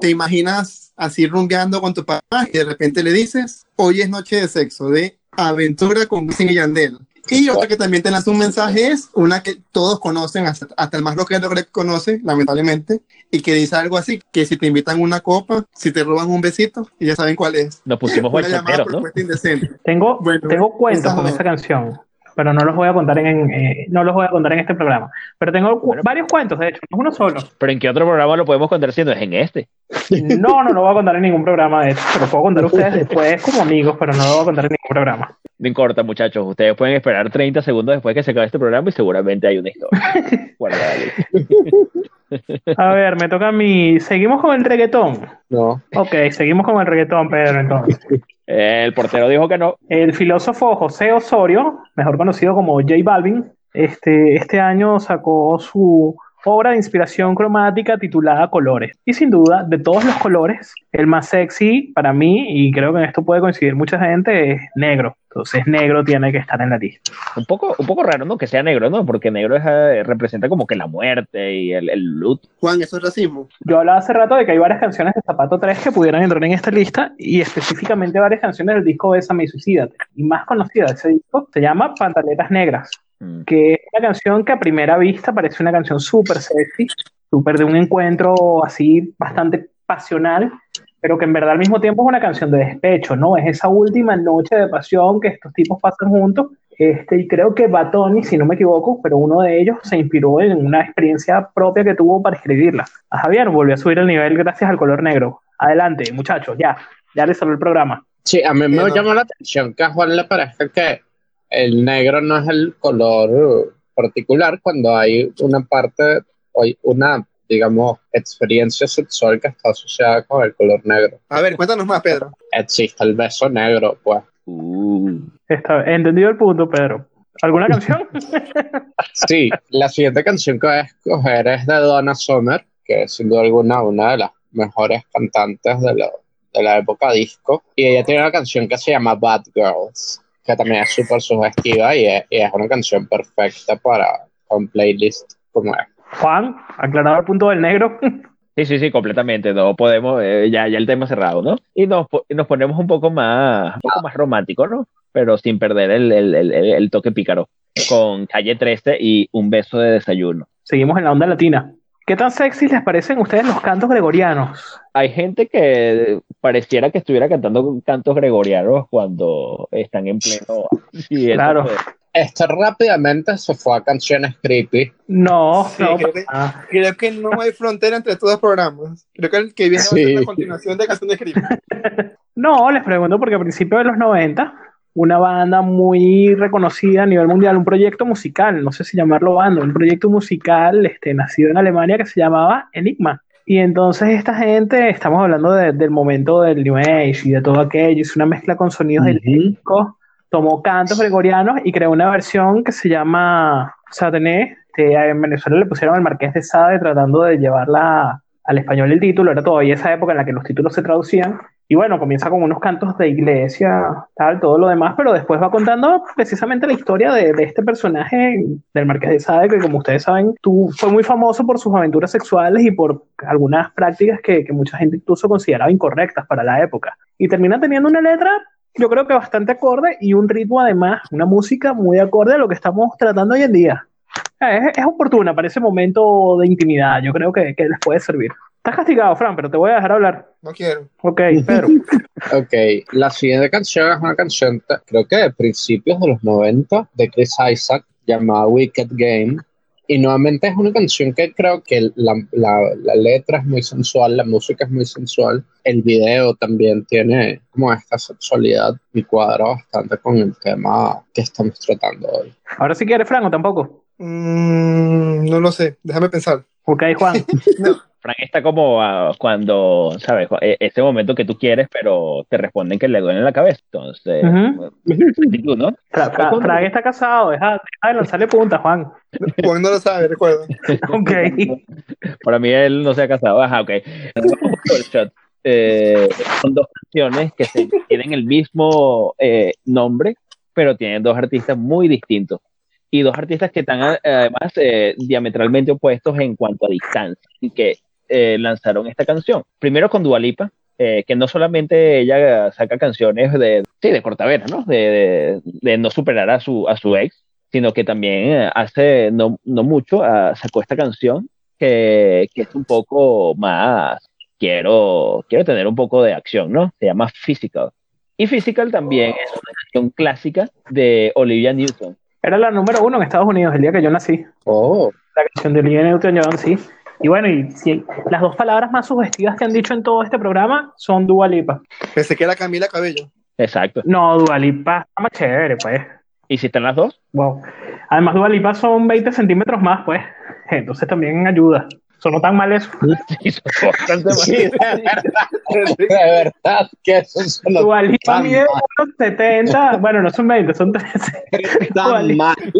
te imaginas así rumbeando con tu papá y de repente le dices, hoy es noche de sexo, de aventura con Wisin y Yandel. Y otra que también te lanza un mensaje es una que todos conocen, hasta, hasta el más rockero conoce, lamentablemente, y que dice algo así, que si te invitan una copa, si te roban un besito, y ya saben cuál es. Nos pusimos Una llamada ¿no? indecente. Tengo, Bueno, tengo cuentos con esa canción, pero no los voy a contar en, eh, no los voy a contar en este programa. Pero tengo Bueno. varios cuentos, de hecho, no es uno solo. Pero ¿en qué otro programa lo podemos contar si no es en este? No, no lo voy a contar en ningún programa, de hecho. Se lo puedo contar a ustedes después como amigos, pero no lo voy a contar en ningún programa. No importa, muchachos. Ustedes pueden esperar 30 segundos después que se acabe este programa y seguramente hay una historia. A ver, me toca a mí. Seguimos con el reggaetón. No, Ok, seguimos con el reggaetón, Pedro, entonces. El portero dijo que no. El filósofo José Osorio, mejor conocido como J Balvin, este, este año sacó su obra de inspiración cromática titulada Colores. Y sin duda, de todos los colores, el más sexy para mí, y creo que en esto puede coincidir mucha gente, es negro. Entonces, negro tiene que estar en la lista. Un poco, un poco raro, ¿no? Que sea negro, ¿no? Porque negro es, eh, representa como que la muerte y el, el luto. Juan, eso es racismo. Yo hablaba hace rato de que hay varias canciones de Zapato 3 que pudieran entrar en esta lista y específicamente varias canciones del disco Bésame y Suicídate. Y más conocida de ese disco se llama Pantaletas Negras. Que es una canción que a primera vista parece una canción súper sexy, súper de un encuentro así bastante pasional, pero que en verdad al mismo tiempo es una canción de despecho, ¿no? Es esa última noche de pasión que estos tipos pasan juntos. Este, y creo que Batoni, si no me equivoco, pero uno de ellos se inspiró en una experiencia propia que tuvo para escribirla. A Javier volvió a subir el nivel gracias al color negro. Adelante, muchachos, ya, ya les salió el programa. Sí, a mí me llama la atención que a Juan le parezca que el negro no es el color particular cuando hay una parte, una, digamos, experiencia sexual que está asociada con el color negro. A ver, cuéntanos más, Pedro. Existe el beso negro, pues. Uh. Está, entendido el punto, Pedro. ¿Alguna canción? Sí, la siguiente canción que voy a escoger es de Donna Summer, que es sin duda alguna una de las mejores cantantes de la, de la época disco. Y ella tiene una canción que se llama Bad Girls, que también es súper sugestiva y es, y es una canción perfecta para un playlist como esta. Juan, aclarado el punto del negro. Sí, sí, sí, completamente. No podemos, eh, ya, ya el tema cerrado, ¿no? Y nos, nos ponemos un poco más, un poco más romántico, ¿no? Pero sin perder el, el, el, el- el toque pícaro. Con calle 13 y un beso de desayuno. Seguimos en la onda latina. ¿Qué tan sexy les parecen a ustedes los cantos gregorianos? Hay gente que pareciera que estuviera cantando cantos gregorianos cuando están en pleno. Sí, Claro. fue- Esto rápidamente se fue a canciones creepy. No, Sí, no. creo que- ah, Creo que no hay frontera entre estos dos programas. Creo que el que viene va a Sí. ser una continuación de Canción de Crimen. No, les pregunto porque a principios de los 90, una banda muy reconocida a nivel mundial, un proyecto musical, no sé si llamarlo banda, un proyecto musical este, nacido en Alemania que se llamaba Enigma. Y entonces esta gente, estamos hablando de- del momento del New Age y de todo aquello, es una mezcla con sonidos Ujú. eléctricos, tomó cantos gregorianos y creó una versión que se llama Satané, que en Venezuela le pusieron al Marqués de Sade tratando de llevarla al español el título, era todavía esa época en la que los títulos se traducían, y bueno, comienza con unos cantos de iglesia, tal, todo lo demás, pero después va contando precisamente la historia de, este personaje del Marqués de Sade, que como ustedes saben, tú, fue muy famoso por sus aventuras sexuales y por algunas prácticas que, que mucha gente incluso consideraba incorrectas para la época. Y termina teniendo una letra, yo creo que bastante acorde y un ritmo además, una música muy acorde a lo que estamos tratando hoy en día. Es, es oportuna para ese momento de intimidad. Yo creo que, que les puede servir. Estás castigado, Fran, pero te voy a dejar hablar. No quiero. Ok, Pedro. Ok, la siguiente canción es una canción, creo que de principios de los 90, de Chris Isaac, llamada Wicked Game. Y nuevamente es una canción que creo que la, la- la letra es muy sensual, la música es muy sensual, el video también tiene como esta sexualidad y cuadra bastante con el tema que estamos tratando hoy. Ahora sí quieres, Fran, o tampoco. Mm, no lo sé, déjame pensar. Ok, Juan. Frank está como ah, cuando, ¿sabes? E- Ese momento que tú quieres, pero te responden que le duele la cabeza. Entonces, Ujú. actitud, ¿no? Fra- Fra- Fran está casado. Deja, deja de lanzarle punta, Juan. Juan no lo sabe, recuerda. Ok. Para mí él no se ha casado. Ajá, ok. Eh, son dos canciones que se- tienen el mismo eh, nombre, pero tienen dos artistas muy distintos. Y dos artistas que están a- además eh, diametralmente opuestos en cuanto a distancia y que eh, lanzaron esta canción. Primero con Dua Lipa, eh, que no solamente ella saca canciones de, sí, de cortavena, ¿no? De, de- de no superar a su, a su ex, sino que también eh, hace no, no mucho ah, sacó esta canción que, que es un poco más, quiero, quiero tener un poco de acción, ¿no? Se llama Physical. Y Physical también es una canción clásica de Olivia Newton. Era la número uno en Estados Unidos el día que yo nací. Oh, La canción de Olivia Newton-John, sí. Y bueno, y si- las dos palabras más sugestivas que han dicho en todo este programa son Dua Lipa. Pensé que era Camila Cabello. Exacto. No, Dua Lipa está más chévere, pues. ¿Y si están las dos? Wow. Además, Dua Lipa son 20 centímetros más, pues. Entonces también ayuda. Sonó tan mal eso. Bastante más. sí, de verdad, de verdad que eso suena Dua Lipa tan mide mal, unos 70. Bueno, no son 20, son 13. Dua tan Lipa- mal.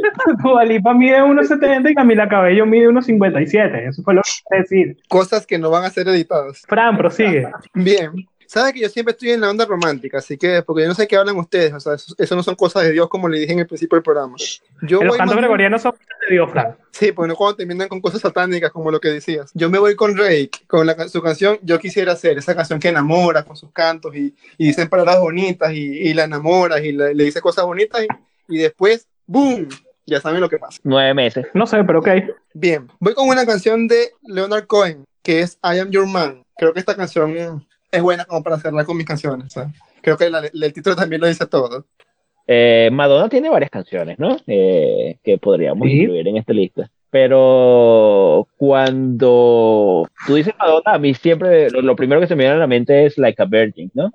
Dua Lipa mide unos 70 y Camila Cabello mide unos 57. Eso fue lo que quise decir. Cosas que no van a ser editadas. Fran, prosigue. Bien. Sabes que yo siempre estoy en la onda romántica, así que, porque yo no sé qué hablan ustedes, o sea, eso, eso no son cosas de Dios como le dije en el principio del programa. Yo los cantos gregorianos son de Dios, Fran. Sí, porque no cuando terminan con cosas satánicas como lo que decías. Yo me voy con Rake, con la, su canción Yo quisiera ser, esa canción que enamora con sus cantos y, y dicen palabras bonitas y, y la enamoras y le, le dice cosas bonitas y, y después, ¡boom! Ya saben lo que pasa. Nueve meses. No sé, pero ok. Bien, voy con una canción de Leonard Cohen, que es I Am Your Man. Creo que esta canción es buena como para hacerla con mis canciones. ¿sabes? Creo que la- el título también lo dice todo. Eh, Madonna tiene varias canciones, ¿no? Eh, que podríamos Sí. incluir en esta lista. Pero cuando tú dices Madonna, a mí siempre lo, lo primero que se me viene a la mente es Like a Virgin, ¿no?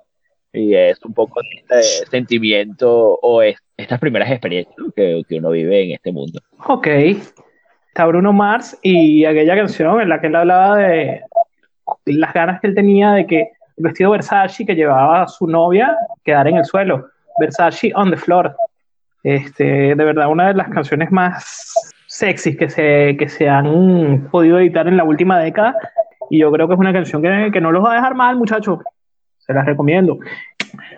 Y es un poco este sentimiento o es- estas primeras experiencias ¿no? que, que uno vive en este mundo. Ok. Está Bruno Mars y aquella canción en la que él hablaba de las ganas que él tenía de que vestido Versace que llevaba a su novia quedara en el suelo. Versace on the floor. Este, de verdad, una de las canciones más sexys que se, que se han podido editar en la última década. Y yo creo que es una canción que, que no los va a dejar mal, muchachos. Se las recomiendo.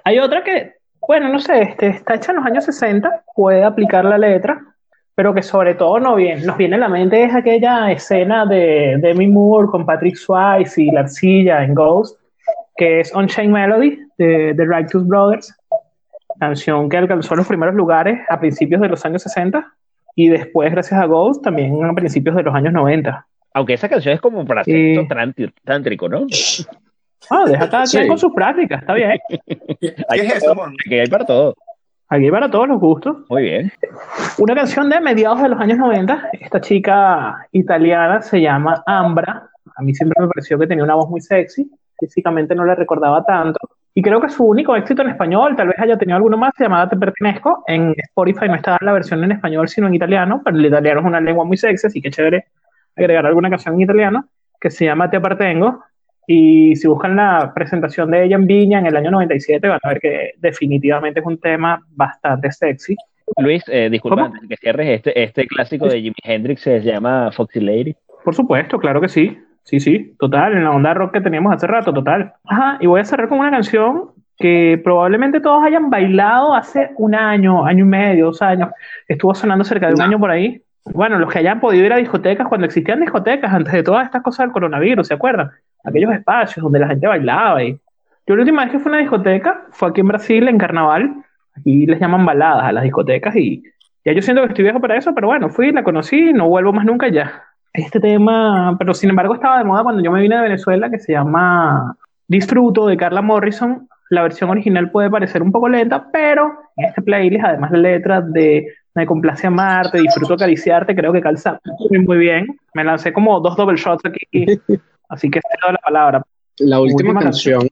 Hay otra que, bueno, no sé, este, está hecha en los años 60, puede aplicar la letra, pero que sobre todo no bien, nos viene a la mente es aquella escena de Demi Moore con Patrick Swayze y la arcilla en Ghost, que es Unchained Melody de The Righteous Brothers, canción que alcanzó los primeros lugares a principios de los años 60 y después, gracias a Ghost, también a principios de los años 90. Aunque esa canción es como para Sí. sexo tránti- tántrico, ¿no? Ah, deja cada quien Sí. con sus prácticas, está bien. ¿Qué Hay es eso, todo, que hay para todo. Aquí para todos los gustos. Muy bien. Una canción de mediados de los años 90. Esta chica italiana se llama Ambra. A mí siempre me pareció que tenía una voz muy sexy. Físicamente no la recordaba tanto. Y creo que su único éxito en español, tal vez haya tenido alguno más, se llamaba Te Pertenezco. En Spotify no está la versión en español, sino en italiano. Pero el italiano es una lengua muy sexy, así que chévere agregar alguna canción en italiano que se llama Te Apartengo. Y si buscan la presentación de ella en Viña en el año 97, van a ver que definitivamente es un tema bastante sexy. Luis, eh, disculpa, antes que cierres, este, este clásico de Jimi Hendrix se llama Foxy Lady. Por supuesto, claro que sí. Sí, sí, total, en la onda rock que teníamos hace rato, total. Ajá, y voy a cerrar con una canción que probablemente todos hayan bailado hace un año, año y medio, dos años. Estuvo sonando cerca de un No. año por ahí. Bueno, los que hayan podido ir a discotecas cuando existían discotecas antes de todas estas cosas del coronavirus, ¿se acuerdan? Aquellos espacios donde la gente bailaba. Y... Yo la última vez que fui a una discoteca fue aquí en Brasil, en Carnaval. Aquí les llaman baladas a las discotecas y Ya yo siento que estoy viejo para eso, pero bueno, fui, la conocí, no vuelvo más nunca ya. Este tema, pero sin embargo estaba de moda cuando yo me vine de Venezuela, que se llama Disfruto de Carla Morrison. La versión original puede parecer un poco lenta, pero en este playlist, además la letra de Me complace amarte, disfruto acariciarte, creo que calza muy, bien. Me lancé como dos double shots aquí, así que cedo la palabra. La última, Última canción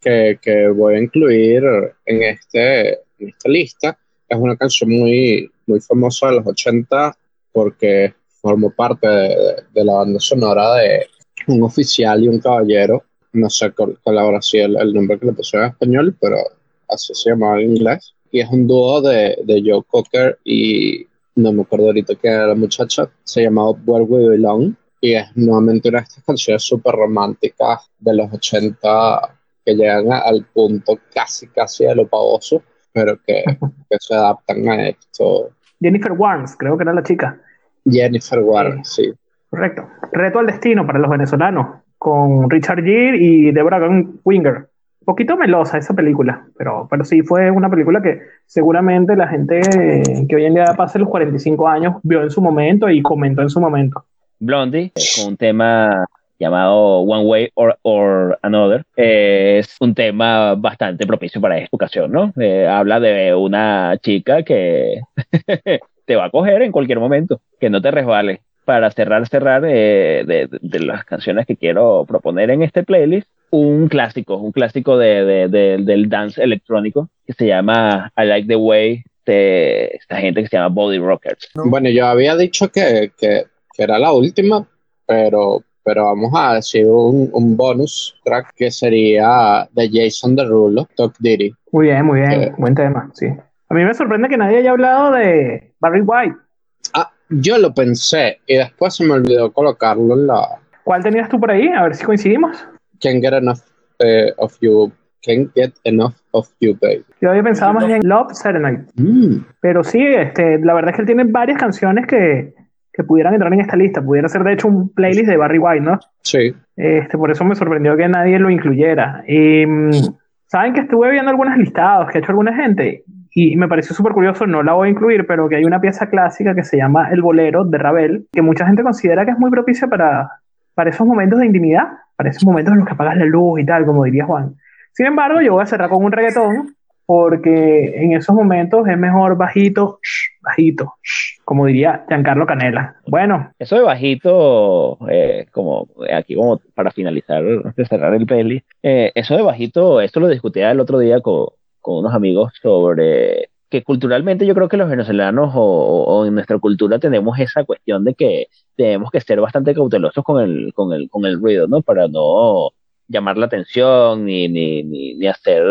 que, que voy a incluir en, este, en esta lista es una canción muy, muy famosa de los 80 porque formó parte de, de la banda sonora de un oficial y un caballero. No sé cuál habrá sido el, el nombre que le pusieron en español, pero así se llamaba en inglés. Y es un dúo de, de Joe Cocker y no me acuerdo ahorita quién era la muchacha. Se llamaba Where We Belong. Y es nuevamente una de estas canciones súper románticas de los 80 que llegan a- al punto casi, casi de lo pavoso, pero que, que se adaptan a esto. Jennifer Warnes, creo que era la chica. Jennifer Warren, sí. Correcto. Reto al destino para los venezolanos, con Richard Gere y Deborah Gun- Winger. Un poquito melosa esa película, pero, pero sí fue una película que seguramente la gente que hoy en día pasa los 45 años vio en su momento y comentó en su momento. Blondie, eh, con un tema llamado One Way or, or Another. Eh, es un tema bastante propicio para esta ocasión, ¿no? Eh, habla de una chica que te va a coger en cualquier momento, que no te resbale. Para cerrar, cerrar eh, de, de- de las canciones que quiero proponer en este playlist, un clásico, un clásico de, de- de- del dance electrónico que se llama I Like the Way de esta gente que se llama Body Rockers. Bueno, yo había dicho que, que, que era la última, pero, pero vamos a decir un, un bonus track que sería de Jason Derulo, Talk Diddy. Muy bien, muy bien, Eh. buen tema, sí. A mí me sorprende que nadie haya hablado de Barry White. Ah, yo lo pensé y después se me olvidó colocarlo en la ¿Cuál tenías tú por ahí? A ver si coincidimos. Can't Get Enough eh, of You, Can't Get Enough of You, baby. Yo había pensado más bien en Love Serenade. Mm, Pero sí, este, la verdad es que él tiene varias canciones que, que pudieran entrar en esta lista. Pudiera ser, de hecho, un playlist de Barry White, ¿no? sí, Este, por eso me sorprendió que nadie lo incluyera. Y, mm, Saben que estuve viendo algunos listados que ha hecho alguna gente y me pareció súper curioso, no la voy a incluir, pero que hay una pieza clásica que se llama El Bolero de Ravel, que mucha gente considera que es muy propicia para, para esos momentos de intimidad, para esos momentos en los que apagas la luz y tal, como diría Juan. Sin embargo, yo voy a cerrar con un reggaetón porque en esos momentos es mejor bajito, shh, bajito, shh, como diría Giancarlo Canela. Bueno, Eso de bajito, eh, como aquí como para finalizar, cerrar el peli, eh, eso de bajito, esto lo discutía el otro día con, con unos amigos sobre que culturalmente yo creo que los venezolanos o, o en nuestra cultura tenemos esa cuestión de que tenemos que ser bastante cautelosos con el, con el, con el ruido, ¿no? Para no llamar la atención ni, ni, ni, ni hacer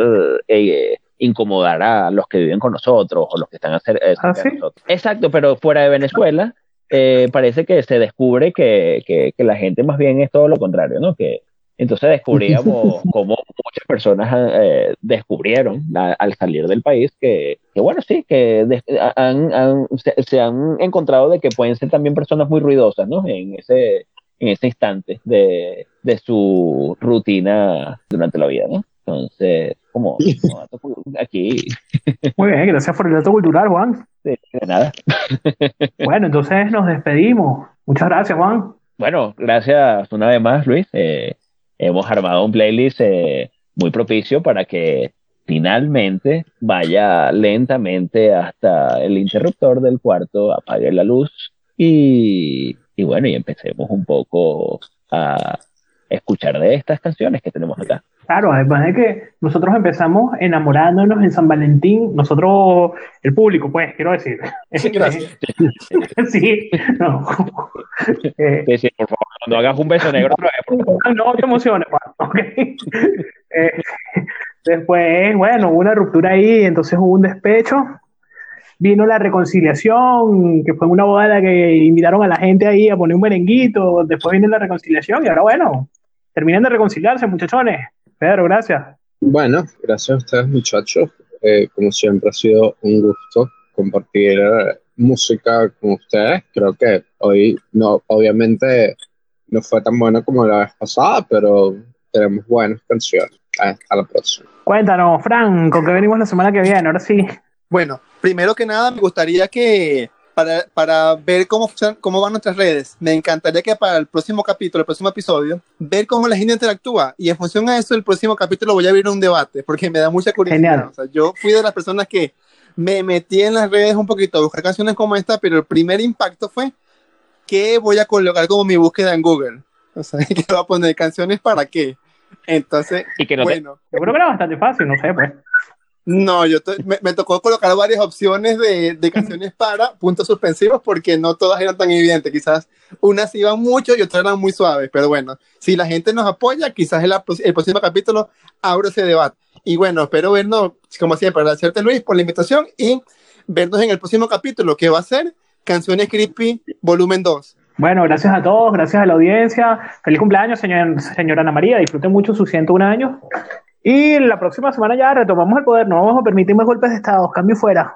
eh, incomodar a los que viven con nosotros o los que están a cer- eh, ¿Ah, sí? nosotros. Exacto, pero fuera de Venezuela eh, parece que se descubre que, que, que la gente más bien es todo lo contrario, ¿no? Que entonces descubríamos cómo muchas personas eh, descubrieron la- al salir del país que, que bueno, sí, que han, han- se, se han encontrado de que pueden ser también personas muy ruidosas, ¿no? En ese, en ese instante de, de su rutina durante la vida, ¿no? Entonces, como, aquí, muy bien, gracias por el dato cultural, Juan. de, de nada. Bueno, entonces nos despedimos. Muchas gracias, Juan. Bueno, gracias una vez más, Luis. Eh, hemos armado un playlist eh, muy propicio para que finalmente vaya lentamente hasta el interruptor del cuarto, apague la luz y, y bueno, y empecemos un poco a escuchar de estas canciones que tenemos acá. Claro, además de que nosotros empezamos enamorándonos en San Valentín, nosotros, el público, pues, quiero decir. Gracias. sí, no. Eh, Sí, sí, por favor, no hagas un beso negro no te emociones, Juan, ¿ok? Eh, después, bueno, hubo una ruptura ahí, entonces hubo un despecho. Vino la reconciliación, que fue una boda en la que invitaron a la gente ahí a poner un merenguito. Después vino la reconciliación y ahora, bueno, terminan de reconciliarse, muchachones. Pedro, gracias. Bueno, gracias a ustedes muchachos. Eh, como siempre ha sido un gusto compartir música con ustedes. Creo que hoy no, obviamente no fue tan bueno como la vez pasada, pero tenemos buenas canciones. Hasta la próxima. Cuéntanos, Fran, ¿con qué venimos la semana que viene? Ahora sí. Bueno, primero que nada me gustaría que para, para ver cómo, cómo van nuestras redes, me encantaría que para el próximo capítulo, el próximo episodio, ver cómo la gente interactúa y en función a eso el próximo capítulo voy a abrir un debate porque me da mucha curiosidad. O sea, yo fui de las personas que me metí en las redes un poquito a buscar canciones como esta, pero el primer impacto fue que voy a colocar como mi búsqueda en Google. O sea, que voy a poner canciones para qué. Entonces, y que no bueno. Yo creo que era bastante fácil, no sé, pues. No, yo me, me, tocó colocar varias opciones de, de, canciones para puntos suspensivos porque no todas eran tan evidentes. Quizás unas iban mucho y otras eran muy suaves. Pero bueno, si la gente nos apoya, quizás el, el próximo capítulo abra ese debate. Y bueno, espero vernos, como siempre, agradecerte Luis por la invitación y vernos en el próximo capítulo que va a ser Canciones Creepy Volumen 2. Bueno, gracias a todos, gracias a la audiencia. Feliz cumpleaños, señor, señora Ana María. Disfruten mucho sus 101 años. Y la próxima semana ya retomamos el poder. No vamos a permitir más golpes de Estado. Cambio fuera.